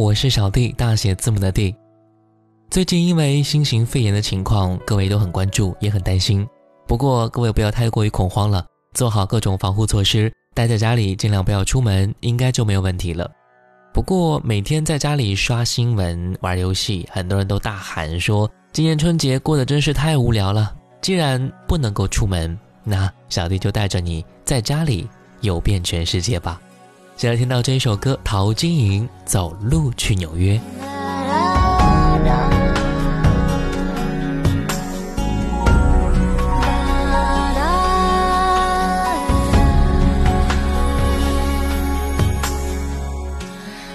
我是小弟，大写字母的弟。最近因为新型肺炎的情况，各位都很关注，也很担心。不过各位不要太过于恐慌了，做好各种防护措施，待在家里，尽量不要出门，应该就没有问题了。不过每天在家里刷新闻、玩游戏，很多人都大喊说，今年春节过得真是太无聊了。既然不能够出门，那小弟就带着你在家里游遍全世界吧。现在听到这一首歌，陶晶莹《走路去纽约》。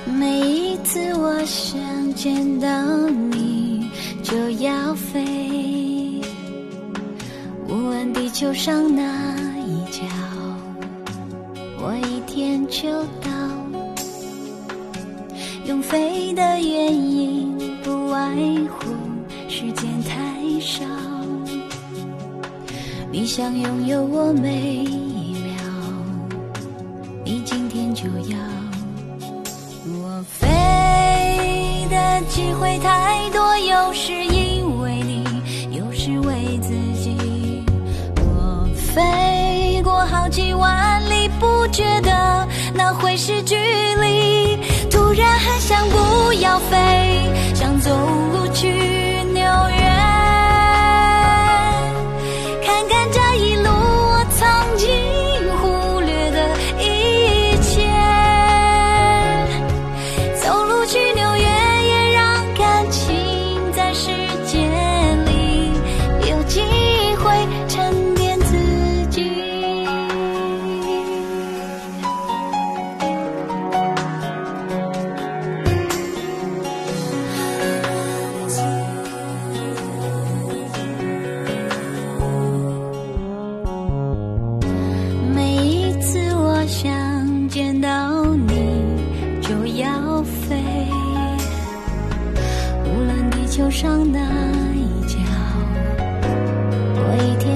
每一次我想见到你，就要飞，无论地球上哪一角，我一天就到。用飞的原因，不外乎时间太少。你想拥有我每一秒，你今天就要。我飞的机会太多，会是距离。突然很想不要飞，想走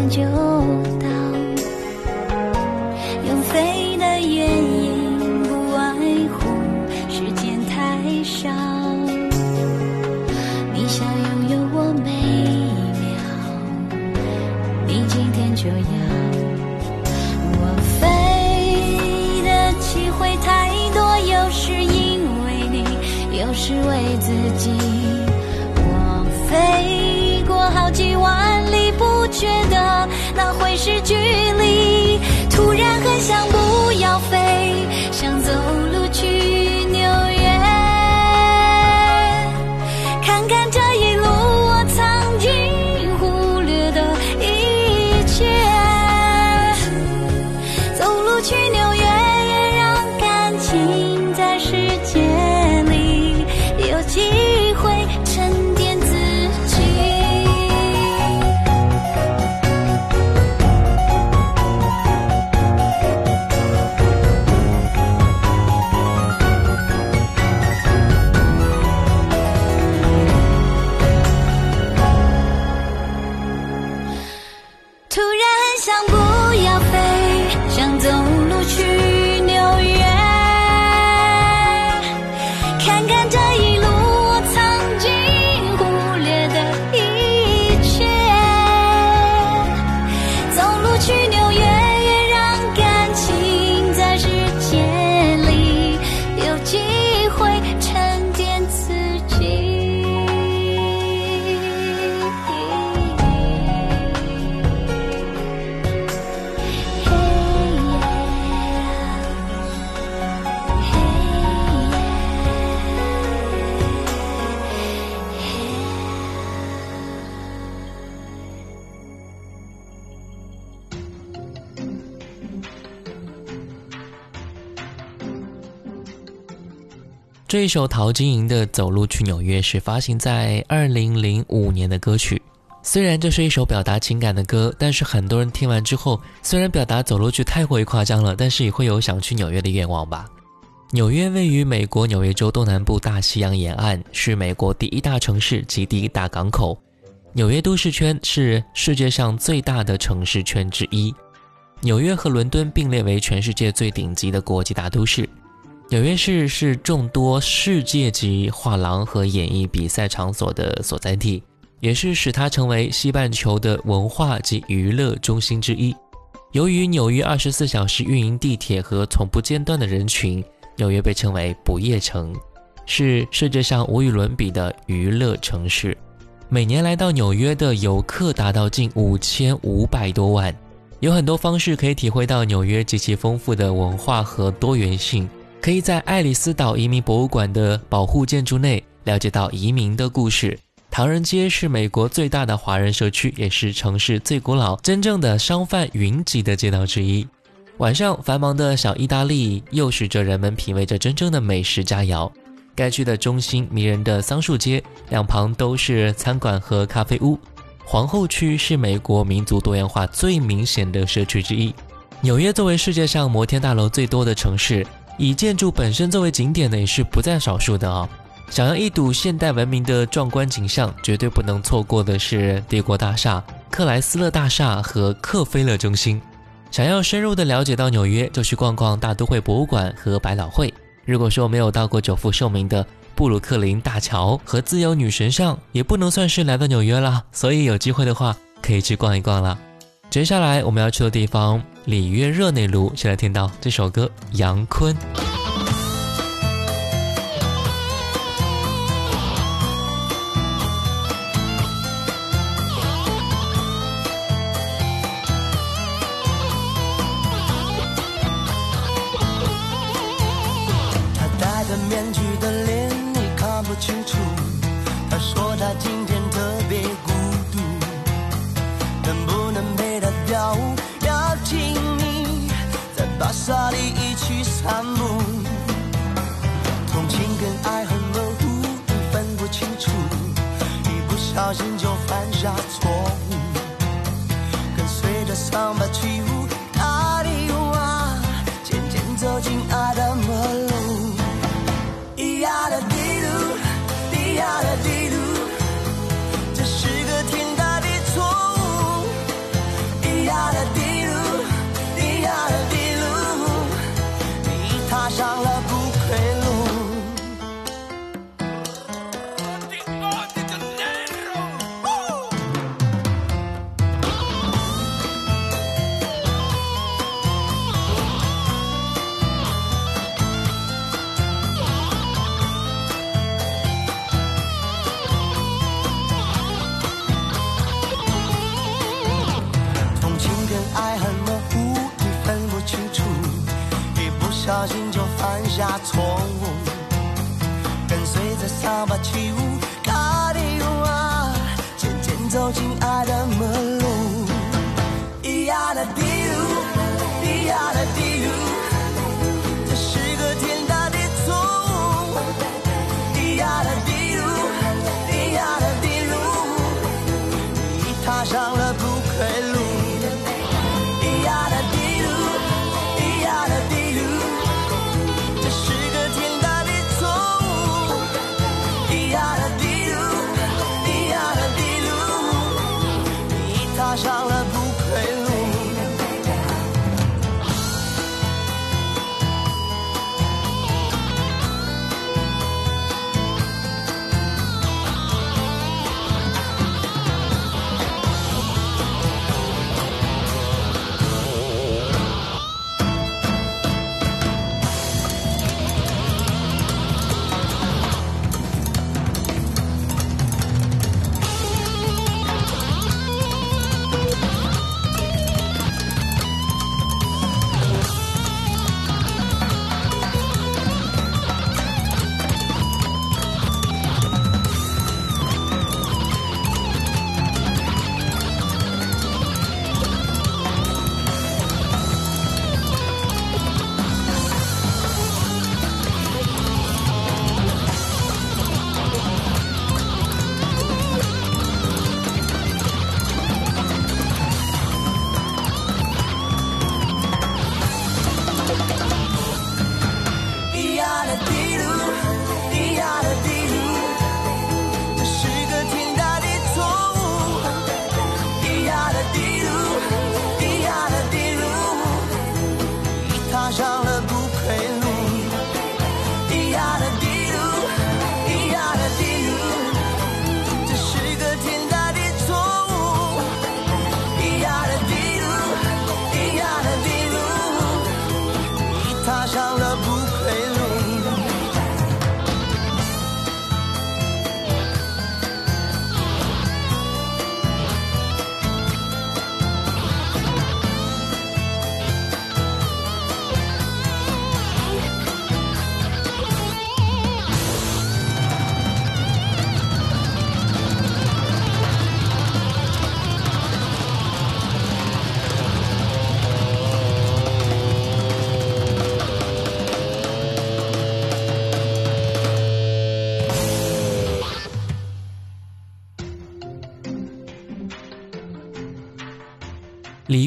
就然很这一首陶晶莹的《走路去纽约》是发行在二零零五年的歌曲。虽然这是一首表达情感的歌，但是很多人听完之后，虽然表达走路去太过于夸张了，但是也会有想去纽约的愿望吧。纽约位于美国纽约州东南部大西洋沿岸，是美国第一大城市及第一大港口。纽约都市圈是世界上最大的城市圈之一。纽约和伦敦并列为全世界最顶级的国际大都市。纽约市是众多世界级画廊和演艺比赛场所的所在地，也是使它成为西半球的文化及娱乐中心之一。由于纽约二十四小时运营地铁和从不间断的人群，纽约被称为“不夜城”，是世界上无与伦比的娱乐城市。每年来到纽约的游客达到近五千五百多万，有很多方式可以体会到纽约极其丰富的文化和多元性。可以在爱丽丝岛移民博物馆的保护建筑内了解到移民的故事。唐人街是美国最大的华人社区，也是城市最古老、真正的商贩云集的街道之一。晚上，繁忙的小意大利诱使着人们品味着真正的美食佳肴。该区的中心迷人的桑树街两旁都是餐馆和咖啡屋。皇后区是美国民族多元化最明显的社区之一。纽约作为世界上摩天大楼最多的城市，以建筑本身作为景点的也是不在少数的啊。想要一睹现代文明的壮观景象，绝对不能错过的是帝国大厦、克莱斯勒大厦和克菲勒中心。想要深入的了解到纽约，就去逛逛大都会博物馆和百老汇。如果说没有到过久负盛名的布鲁克林大桥和自由女神像，也不能算是来到纽约了。所以有机会的话，可以去逛一逛了。接下来我们要去的地方里约热内卢，先来听到这首歌《杨坤》。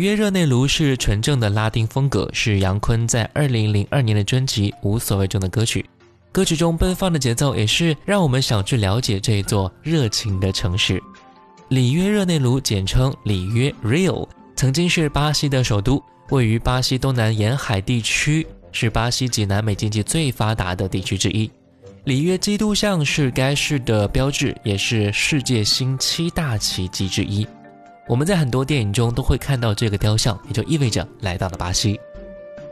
约热内卢是纯正的拉丁风格，是杨坤在二零零二年的专辑《无所谓》中的歌曲。歌曲中奔放的节奏，也是让我们想去了解这座热情的城市。里约热内卢，简称里约 （Rio），曾经是巴西的首都，位于巴西东南沿海地区，是巴西及南美经济最发达的地区之一。里约基督像是该市的标志，也是世界新七大奇迹之一。我们在很多电影中都会看到这个雕像，也就意味着来到了巴西。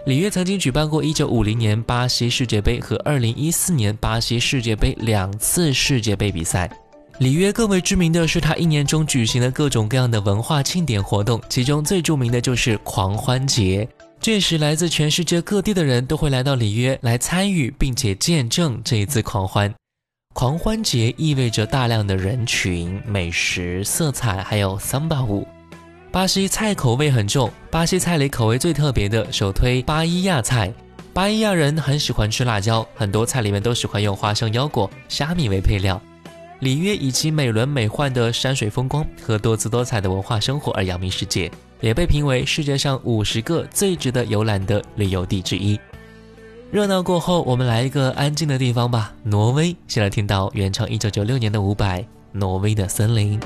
里约曾经举办过1950年巴西世界杯和2014年巴西世界杯两次世界杯比赛。里约更为知名的是它一年中举行的各种各样的文化庆典活动，其中最著名的就是狂欢节。这时，来自全世界各地的人都会来到里约来参与并且见证这一次狂欢。狂欢节意味着大量的人群、美食、色彩，还有桑巴舞。巴西菜口味很重，巴西菜里口味最特别的，首推巴伊亚菜。巴伊亚人很喜欢吃辣椒，很多菜里面都喜欢用花生、腰果、虾米为配料。里约以其美轮美奂的山水风光和多姿多彩的文化生活而扬名世界，也被评为世界上五十个最值得游览的旅游地之一。热闹过后，我们来一个安静的地方吧。挪威，先来听到原唱一九九六年的伍佰《挪威的森林》。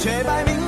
雪白明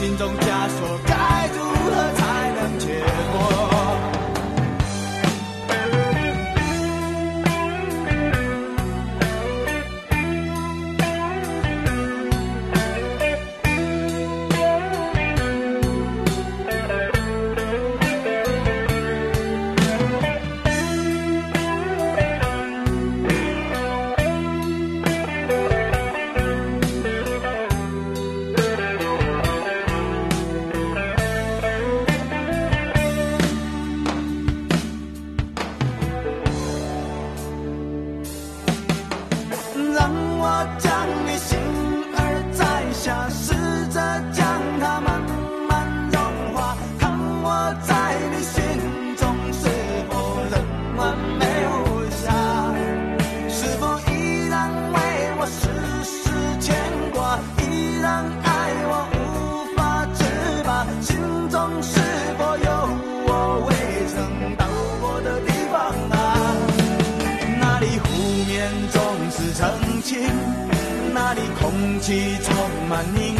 心中充满你。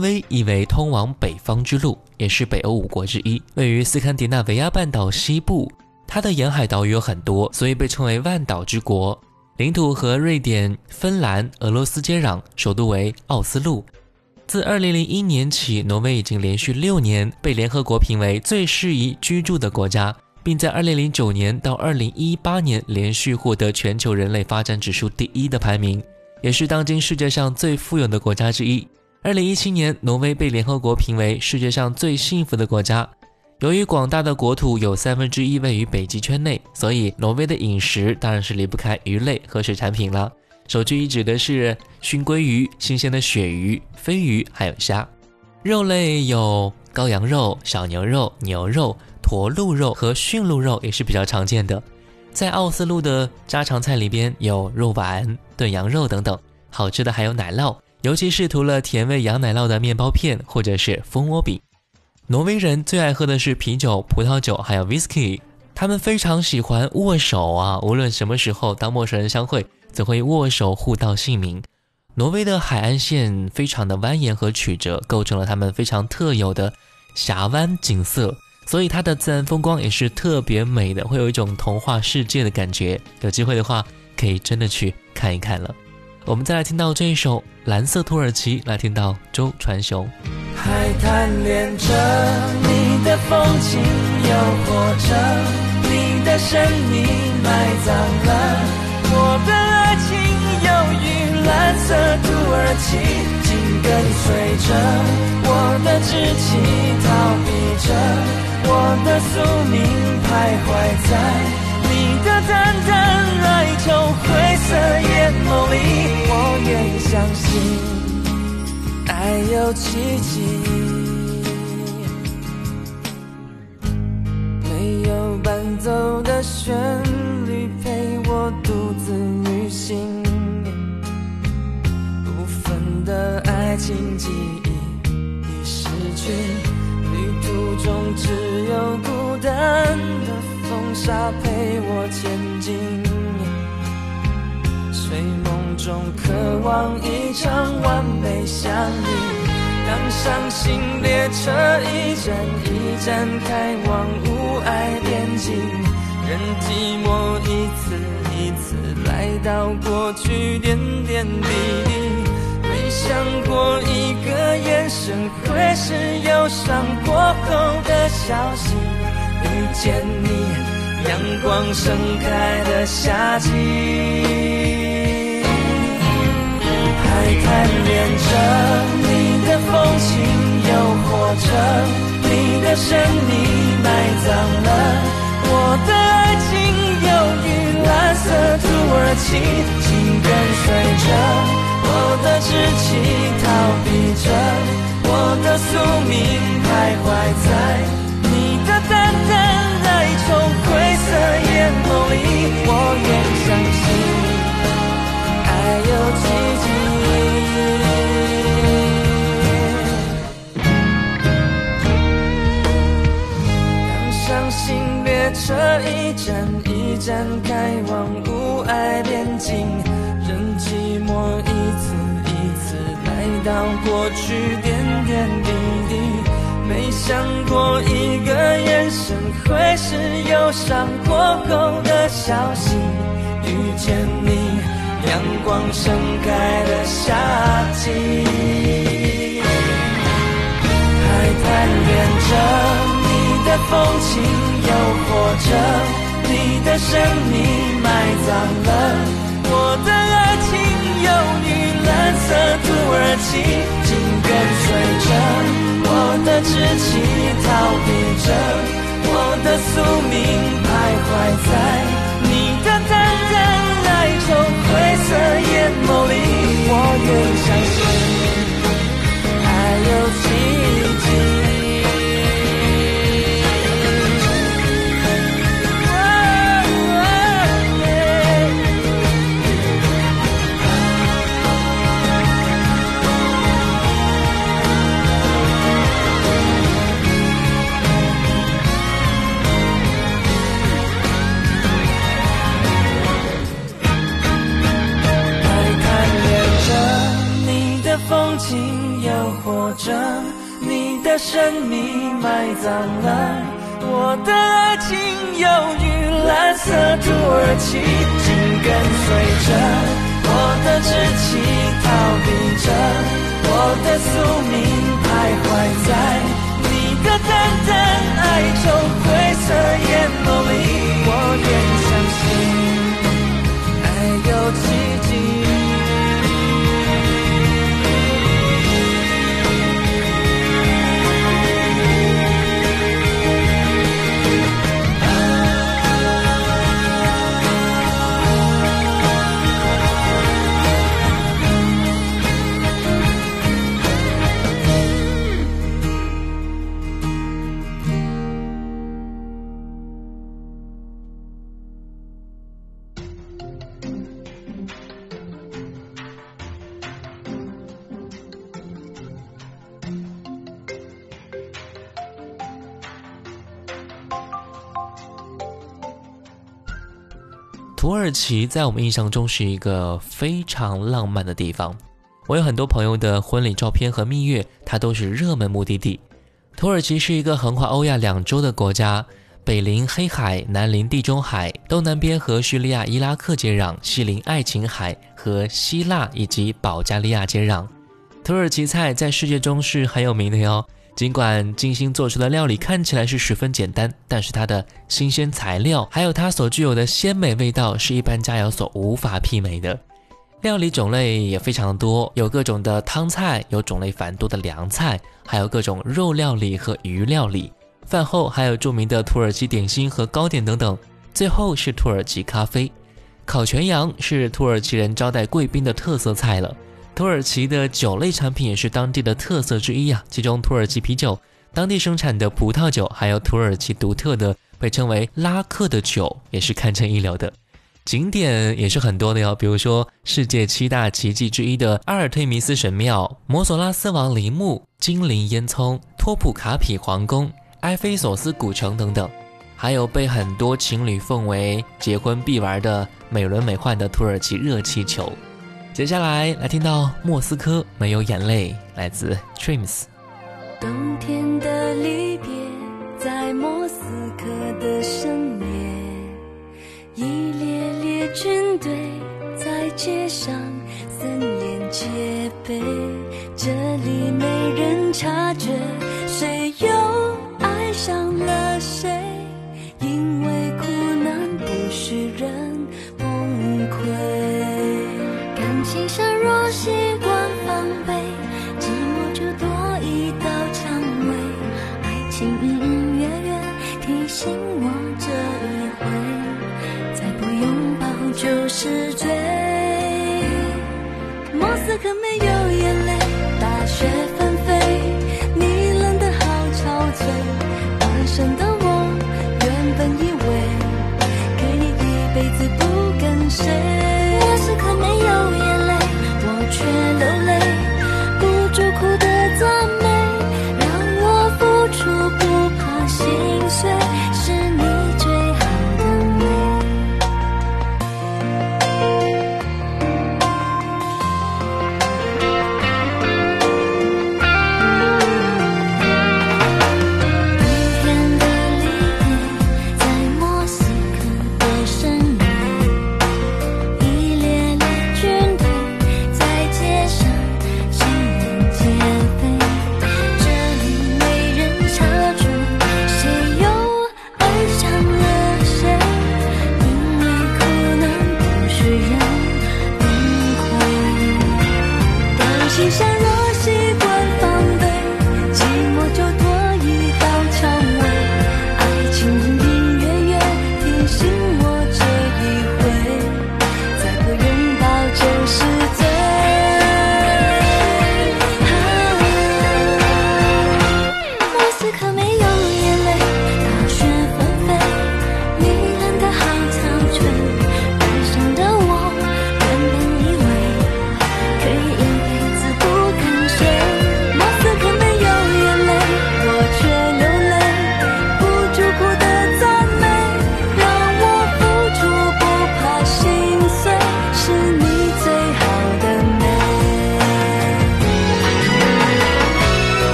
挪威意为通往北方之路，也是北欧五国之一，位于斯堪的纳维亚半岛西部。它的沿海岛屿有很多，所以被称为万岛之国。领土和瑞典、芬兰、俄罗斯接壤，首都为奥斯陆。自2001年起，挪威已经连续六年被联合国评为最适宜居住的国家，并在2009年到2018年连续获得全球人类发展指数第一的排名，也是当今世界上最富有的国家之一。二零一七年，挪威被联合国评为世界上最幸福的国家。由于广大的国土有三分之一位于北极圈内，所以挪威的饮食当然是离不开鱼类和水产品了。首屈一指的是熏鲑鱼、新鲜的鳕鱼、鲱鱼，还有虾。肉类有羔羊肉、小牛肉、牛肉、驼鹿肉和驯鹿肉也是比较常见的。在奥斯陆的家常菜里边有肉丸、炖羊肉等等，好吃的还有奶酪。尤其是涂了甜味羊奶酪的面包片，或者是蜂窝饼。挪威人最爱喝的是啤酒、葡萄酒，还有 whisky。他们非常喜欢握手啊，无论什么时候，当陌生人相会，总会握手互道姓名。挪威的海岸线非常的蜿蜒和曲折，构成了他们非常特有的峡湾景色，所以它的自然风光也是特别美的，会有一种童话世界的感觉。有机会的话，可以真的去看一看了。我们再来听到这一首《蓝色土耳其》，来听到周传雄。海滩恋着你的风景，诱惑着你的神秘，埋葬了我的爱情。忧郁蓝色土耳其，紧跟随着我的志气，逃避着我的宿命，徘徊在。爱有奇迹。没有伴奏的旋律陪我独自旅行，部分的爱情记忆已失去，旅途中只有孤单的。风沙陪我前进，中渴望一场完美相遇。当伤心列车一站一站开往无爱边境，任寂寞一次一次来到过去点点滴滴。没想过一个眼神会是忧伤过后的消息。遇见你，阳光盛开的夏季，贪恋着你的风情，诱惑着你的神秘，埋葬了我的爱情，忧郁蓝色土耳其，紧跟随着我的志气，逃避着我的宿命，徘徊在你的。淡淡哀愁，灰色眼眸里，我愿相信爱有奇迹。当伤心列车一站一站开往无爱边境，任寂寞一次一次来到过去点点滴滴。没想过一个眼神会是忧伤过后的消息。遇见你，阳光盛开的夏季，还贪恋着你的风情，诱惑着你的神秘，埋葬了我的爱情。忧郁蓝色土耳其，紧跟随着。我的志气神秘埋葬了我的爱情，忧郁蓝色土耳其，紧跟随着我的志气，逃避着我的宿命，徘徊在你的淡淡哀愁灰色眼眸里。我愿相信，爱有奇迹。耳其在我们印象中是一个非常浪漫的地方。我有很多朋友的婚礼照片和蜜月，它都是热门目的地。土耳其是一个横跨欧亚两洲的国家，北临黑海，南临地中海，东南边和叙利亚、伊拉克接壤，西临爱琴海和希腊以及保加利亚接壤。土耳其菜在世界中是很有名的哟。尽管精心做出的料理看起来是十分简单，但是它的新鲜材料，还有它所具有的鲜美味道，是一般佳肴所无法媲美的。料理种类也非常多，有各种的汤菜，有种类繁多的凉菜，还有各种肉料理和鱼料理。饭后还有著名的土耳其点心和糕点等等。最后是土耳其咖啡，烤全羊是土耳其人招待贵宾的特色菜了。土耳其的酒类产品也是当地的特色之一啊，其中土耳其啤酒、当地生产的葡萄酒，还有土耳其独特的被称为拉克的酒，也是堪称一流的。景点也是很多的哟，比如说世界七大奇迹之一的阿尔忒弥斯神庙、摩索拉斯王陵墓、精灵烟囱、托普卡匹皇宫、埃菲索斯古城等等，还有被很多情侣奉为结婚必玩的美轮美奂的土耳其热气球。接下来来听到莫斯科没有眼泪，来自 Dreams。冬天的离别，在莫斯科的深夜，一列列军队在街上森严戒备，这里没人察觉谁又爱上了谁，因为苦难不许若习惯防备，寂寞就多一道蔷薇，爱情隐隐约约提醒我这一回，再不拥抱就是罪。莫斯科没有眼泪，大雪纷飞，你冷得好憔悴，单身的我原本以为可以一辈子不跟谁。莫斯科没，却流泪，不住哭的赞美，让我付出不怕心碎，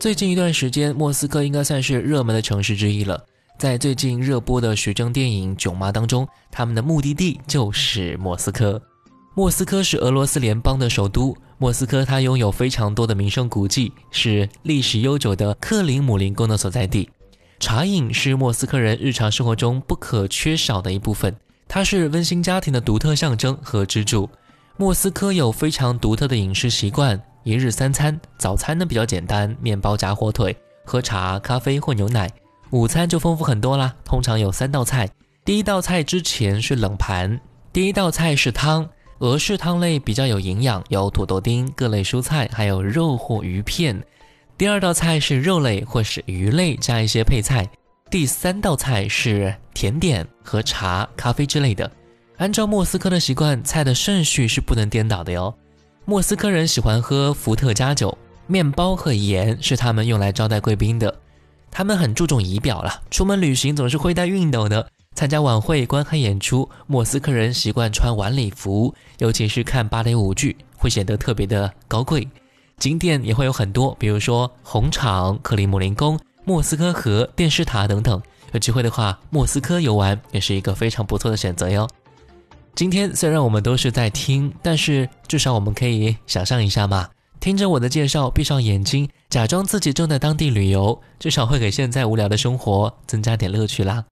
最近一段时间，莫斯科应该算是热门的城市之一了。在最近热播的徐峥电影《囧妈》当中，他们的目的地就是莫斯科。莫斯科是俄罗斯联邦的首都。莫斯科它拥有非常多的名胜古迹，是历史悠久的克林姆林宫的所在地。茶饮是莫斯科人日常生活中不可缺少的一部分，它是温馨家庭的独特象征和支柱。莫斯科有非常独特的饮食习惯，一日三餐，早餐呢比较简单，面包夹火腿，喝茶、咖啡或牛奶。午餐就丰富很多啦，通常有三道菜。第一道菜之前是冷盘，第一道菜是汤，俄式汤类比较有营养，有土豆丁、各类蔬菜，还有肉或鱼片。第二道菜是肉类或是鱼类加一些配菜。第三道菜是甜点和茶、咖啡之类的。按照莫斯科的习惯，菜的顺序是不能颠倒的哟。莫斯科人喜欢喝伏特加酒，面包和盐是他们用来招待贵宾的。他们很注重仪表了，出门旅行总是会带熨斗的。参加晚会、观看演出，莫斯科人习惯穿晚礼服，尤其是看芭蕾舞剧，会显得特别的高贵。景点也会有很多，比如说红场、克里姆林宫、莫斯科河、电视塔等等。有机会的话，莫斯科游玩也是一个非常不错的选择哟。今天虽然我们都是在听，但是至少我们可以想象一下嘛，听着我的介绍，闭上眼睛，假装自己正在当地旅游，至少会给现在无聊的生活增加点乐趣啦。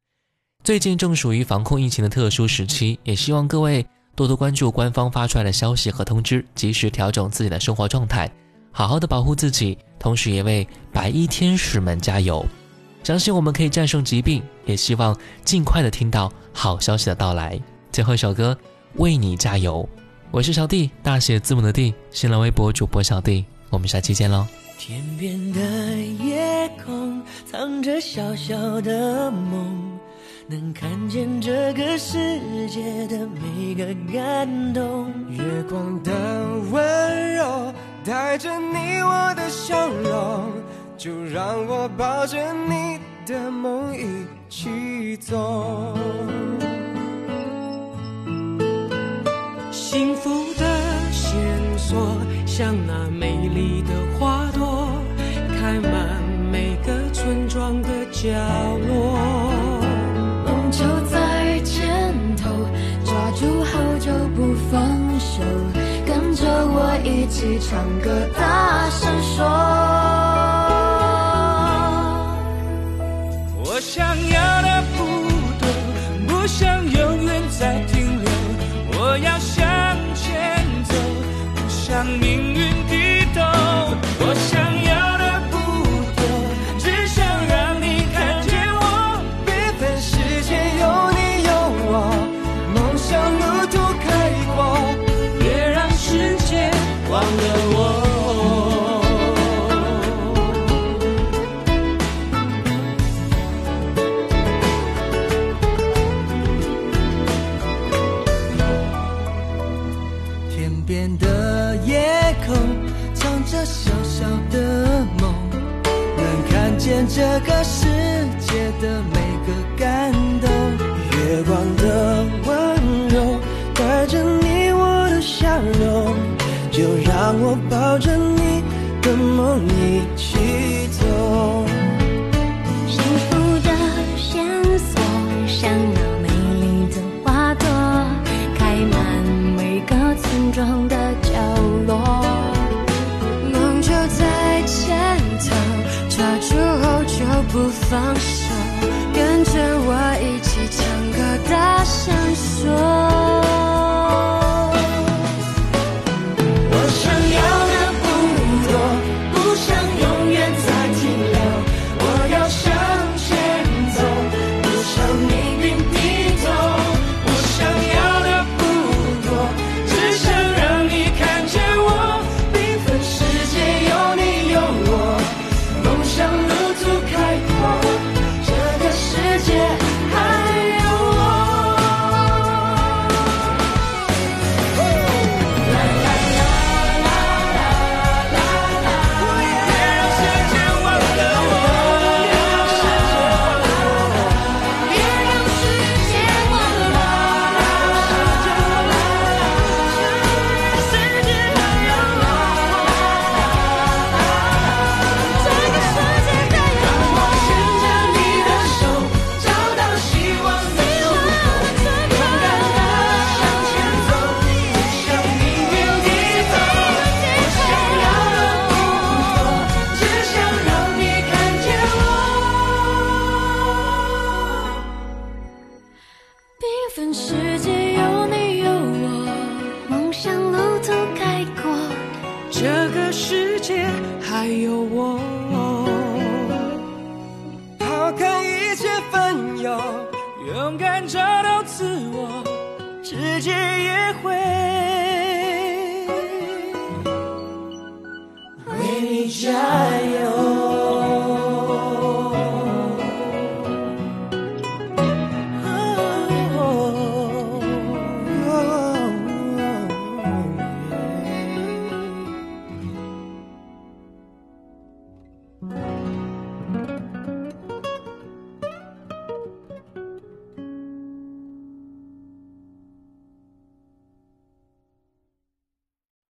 最近正属于防控疫情的特殊时期，也希望各位多多关注官方发出来的消息和通知，及时调整自己的生活状态，好好的保护自己，同时也为白衣天使们加油。相信我们可以战胜疾病，也希望尽快的听到好消息的到来。最后一首歌，为你加油。我是小弟，大写字母的弟，新浪微博主播小弟。我们下期见喽。天边的夜空藏着小小的梦，能看见这个世界的每个感动。月光的温柔带着你我的笑容，就让我抱着你的梦一起走。幸福的线索，像那美丽的花朵，开满每个村庄的角落。梦就在前头，抓住后就不放手，跟着我一起唱歌，大声说。我想要的不多，不想永远在要向前走，不向命运低头。这个世界的每个感动。月光的温柔带着你我的笑容，就让我抱着你的梦一起走。幸福的线索，像那美丽的花朵，开满每个村庄的不放手，跟着我一起唱歌，大声说。